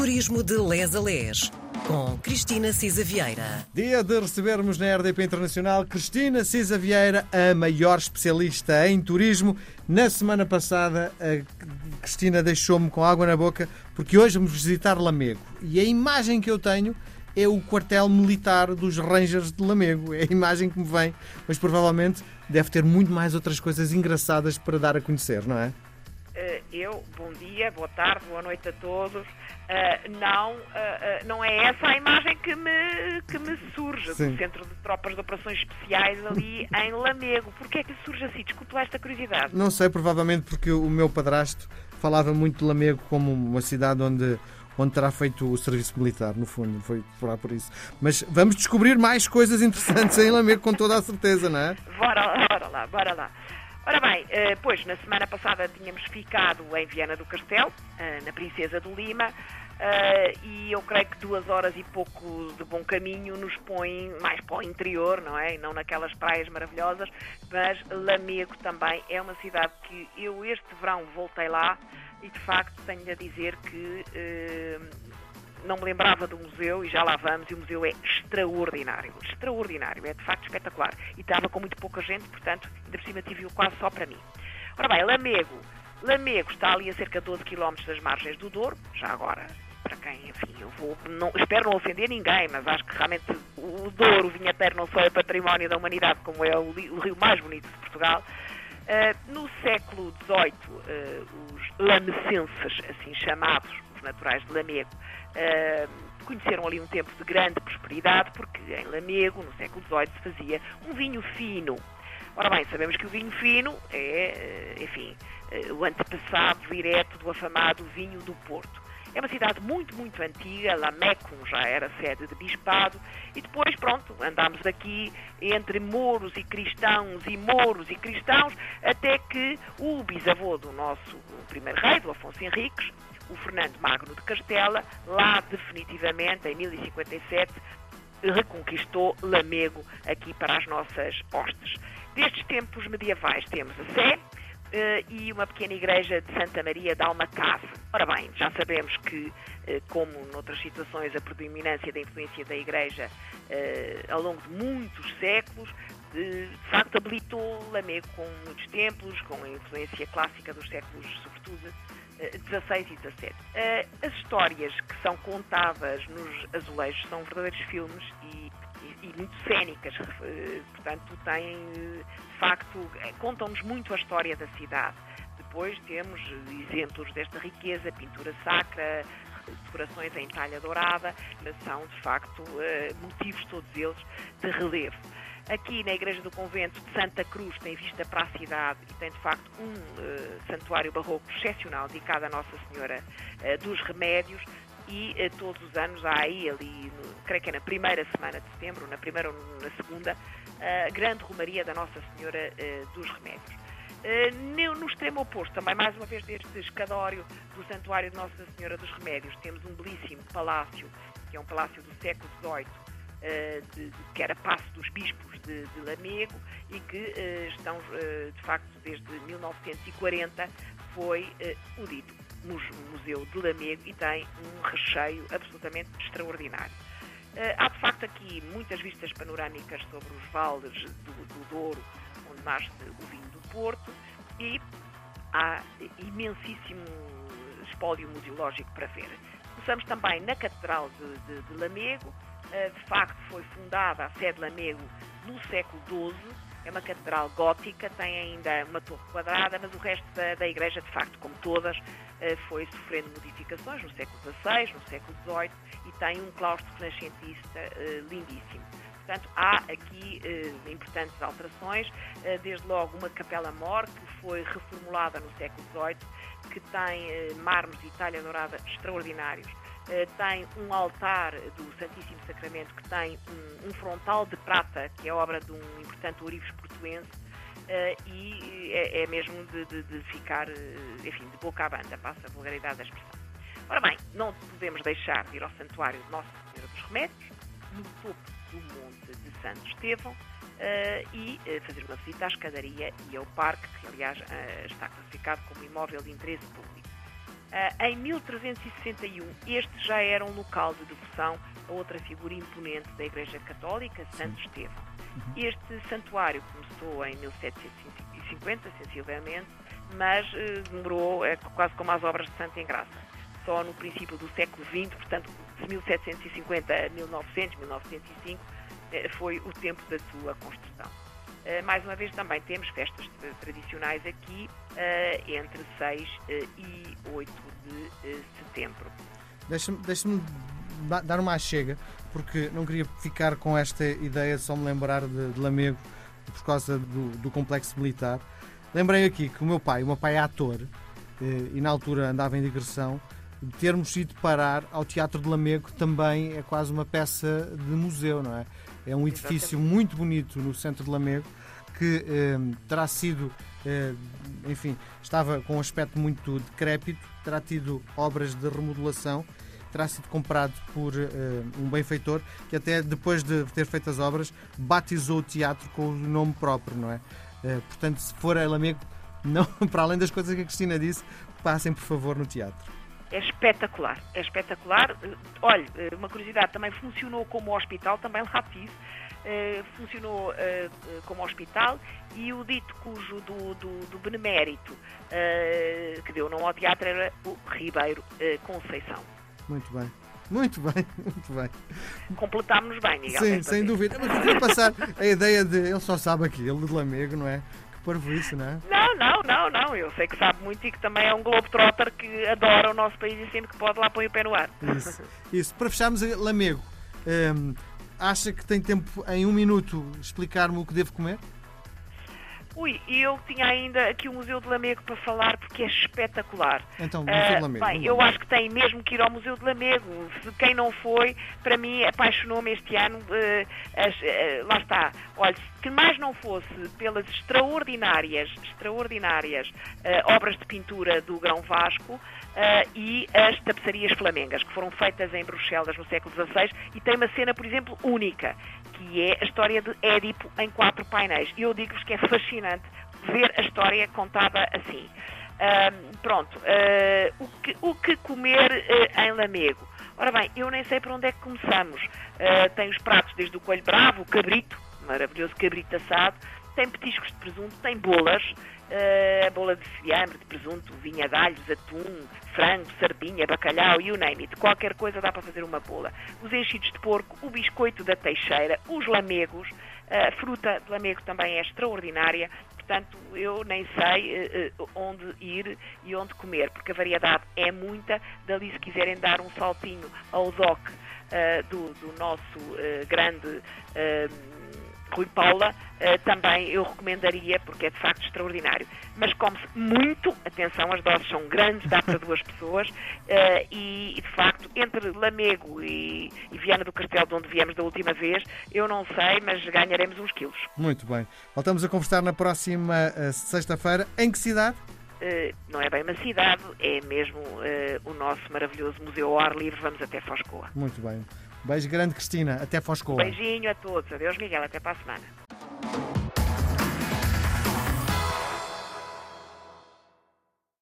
Turismo de Les a Les, com Cristina Cisa Vieira. Dia de recebermos na RDP Internacional Cristina Cisa Vieira, a maior especialista em turismo. Na semana passada, a Cristina deixou-me com água na boca porque hoje vamos visitar Lamego. E a imagem que eu tenho é o quartel militar dos Rangers de Lamego. É a imagem que me vem, mas provavelmente deve ter muito mais outras coisas engraçadas para dar a conhecer, não é? Uh, eu, bom dia, boa tarde, boa noite a todos. Uh, não, uh, não é essa a imagem que me, que me surge Sim. do Centro de Tropas de Operações Especiais ali em Lamego. Porquê é que surge assim? Desculpe lá esta curiosidade. Não sei, provavelmente porque o meu padrasto falava muito de Lamego como uma cidade onde onde terá feito o serviço militar, no fundo, foi por, por isso. Mas vamos descobrir mais coisas interessantes em Lamego, com toda a certeza, não é? Bora, bora lá, bora lá. Ora bem, eh, pois na semana passada tínhamos ficado em Viana do Castelo, eh, na Princesa do Lima, eh, e eu creio que duas horas e pouco de bom caminho nos põe mais para o interior, não é? Não naquelas praias maravilhosas, mas Lamego também é uma cidade que eu este verão voltei lá e de facto tenho a dizer que não me lembrava do museu e já lá vamos, e o museu é extraordinário, extraordinário, é de facto espetacular. E estava com muito pouca gente, portanto, ainda por cima tive-o quase só para mim. Ora bem, Lamego. Lamego está ali a cerca de 12 km das margens do Douro, já agora, para quem, enfim, eu vou, não, espero não ofender ninguém, mas acho que realmente o Douro, o Vinheteiro, não só é património da humanidade, como é o, o rio mais bonito de Portugal. Uh, no século XVIII, uh, os lamecenses, assim chamados, naturais de Lamego, Uh, conheceram ali um tempo de grande prosperidade, porque em Lamego, no século XVIII, se fazia um vinho fino. Ora bem, sabemos que o vinho fino é, eh, enfim, eh, o antepassado direto do afamado vinho do Porto. É uma cidade muito, muito antiga, Lamecum já era sede de bispado, e depois, pronto, andámos aqui entre mouros e cristãos e mouros e cristãos, até que o bisavô do nosso primeiro rei, do Afonso Henriques, o Fernando Magno de Castela, lá definitivamente, em 1057, reconquistou Lamego aqui para as nossas hostes. Destes tempos medievais temos a Sé, Uh, e uma pequena igreja de Santa Maria de Almacave. Ora bem, já sabemos que, uh, como noutras situações, a predominância da influência da igreja uh, ao longo de muitos séculos, de facto habilitou Lamego com muitos templos, com a influência clássica dos séculos, sobretudo, 16 e 17. Eh, as histórias que são contadas nos azulejos são verdadeiros filmes e, e, e muito cénicas, eh, portanto, têm, de facto, eh, contam-nos muito a história da cidade. Depois temos exemplos desta riqueza, pintura sacra, decorações em talha dourada, mas são, de facto, motivos todos eles de relevo. Aqui na Igreja do Convento de Santa Cruz tem vista para a cidade e tem de facto um uh, santuário barroco excepcional dedicado a Nossa Senhora uh, dos Remédios e uh, todos os anos há aí, ali, no, creio que é na primeira semana de setembro, na primeira ou na segunda, a grande romaria da Nossa Senhora dos Remédios. no extremo oposto, também mais uma vez deste escadório do Santuário de Nossa Senhora dos Remédios, temos um belíssimo palácio, que é um palácio do século XVIII, de, de, que era Passo dos Bispos, de, de Lamego e que uh, estão, uh, de facto, desde 1940 foi o dito Museu de Lamego e tem um recheio absolutamente extraordinário. há, de facto, aqui muitas vistas panorâmicas sobre os vales do, do Douro, onde nasce o vinho do Porto, e há imensíssimo espólio museológico para ver. Começamos também na Catedral de, de, de Lamego, de facto foi fundada a sede Lamego no século XII, é uma catedral gótica, tem ainda uma torre quadrada, mas o resto da, da igreja, de facto, como todas, eh, foi sofrendo modificações no século XVI, no século XVIII e tem um claustro renascentista eh, lindíssimo. Portanto, há aqui eh, importantes alterações, desde logo uma capela-mor que foi reformulada no século XVIII, que tem mármores de talha dourada extraordinários, eh, tem um altar do Santíssimo Sacramento que tem um, um, frontal de prata, que é obra de um importante ourives portuense, uh, e é, é mesmo de, de, de, ficar, eh, enfim, de boca à banda, passa a vulgaridade da expressão. Ora bem, não podemos deixar de ir ao Santuário de Nossa Senhora dos Remédios, no topo do Monte de Santo Estevão, uh, e uh, fazer uma visita à escadaria e ao parque, que aliás está classificado como imóvel de interesse público. Uh, em 1361, este já era um local de devoção a outra figura imponente da Igreja Católica, Santo Estevão. Uhum. Este santuário começou em 1750, sensivelmente, mas uh, demorou, é quase como as obras de Santa Engraça. Só no princípio do século XX, portanto, de 1750 a 1900, 1905, uh, foi o tempo da sua construção. Uh, mais uma vez também temos festas tradicionais aqui entre 6 e 8 de setembro. Deixa-me deixa dar uma chega, porque não queria ficar com esta ideia de só me lembrar de, de Lamego por causa do, do complexo militar. Lembrei aqui que o meu pai, o meu pai é ator, eh, e na altura andava em digressão, de termos ido parar ao Teatro de Lamego também é quase uma peça de museu, não é? É um edifício muito bonito no centro de Lamego que eh, terá sido, eh, enfim, estava com um aspecto muito decrépito, terá tido obras de remodelação, terá sido comprado por uh, um benfeitor que até depois de ter feito as obras batizou o teatro com o nome próprio, não é? Uh, portanto, se for a Lamego, não, para além das coisas que a Cristina disse, passem por favor no teatro. É espetacular, é espetacular. Olha, uma curiosidade, também funcionou como hospital, também lá fiz. Uh, funcionou como hospital e o dito cujo do, do, do benemérito que deu nome ao teatro era o Ribeiro Conceição. Muito bem. Muito bem, muito bem. Completámos bem, Miguel. Sim, sem dúvida. Mas eu queria passar a ideia de ele só sabe aquilo de Lamego, não é? Que parvo isso, não é? Não, não, não, não. Eu sei que sabe muito e que também é um globetrotter que adora o nosso país e sempre que pode lá põe o pé no ar. Isso. Isso. Para fecharmos, Lamego, hum, acha que tem tempo em um minuto explicar-me o que devo comer? Ui, eu tinha ainda aqui o Museu de Lamego para falar porque é espetacular. Então, Museu de Lamego. Uh, bem, eu acho que tem mesmo que ir ao Museu de Lamego. Se quem não foi, para mim, apaixonou-me este ano. Uh, as, uh, lá está. Olha, que mais não fosse pelas extraordinárias, extraordinárias obras de pintura do Grão Vasco, Uh, e as tapeçarias flamengas, que foram feitas em Bruxelas no século XVI, e tem uma cena, por exemplo, única, que é a história de Édipo em quatro painéis. E eu digo-vos que é fascinante ver a história contada assim. Uh, pronto, uh, o, que, o, que, comer uh, em Lamego? Ora bem, eu nem sei por onde é que começamos. tem os pratos desde o coelho bravo, o cabrito, maravilhoso cabrito assado, tem petiscos de presunto, tem bolas, uh, bola de fiambre, de presunto, vinha de alhos, atum, frango, sardinha, bacalhau, you name it. Qualquer coisa dá para fazer uma bola. Os enchidos de porco, o biscoito da teixeira, os lamegos, a fruta de lamego também é extraordinária. Portanto, eu nem sei uh, onde ir e onde comer, porque a variedade é muita. Dali, se quiserem dar um saltinho ao DOC uh, do, do, nosso grande Rui Paula, uh, também eu recomendaria, porque é de facto extraordinário. Mas come-se muito, atenção, as doses são grandes, dá para duas pessoas, uh, e, de facto, entre Lamego e, e Viana do Castelo, de onde viemos da última vez, eu não sei, mas ganharemos uns quilos. Muito bem. Voltamos a conversar na próxima uh, sexta-feira. Em que cidade? Uh, não é bem uma cidade, é mesmo uh, o nosso maravilhoso Museu ao Ar Livre. Vamos até Foscoa. Muito bem. Beijo grande, Cristina. Até Foscoa. Beijinho a todos. Adeus, Miguel. Até para a semana.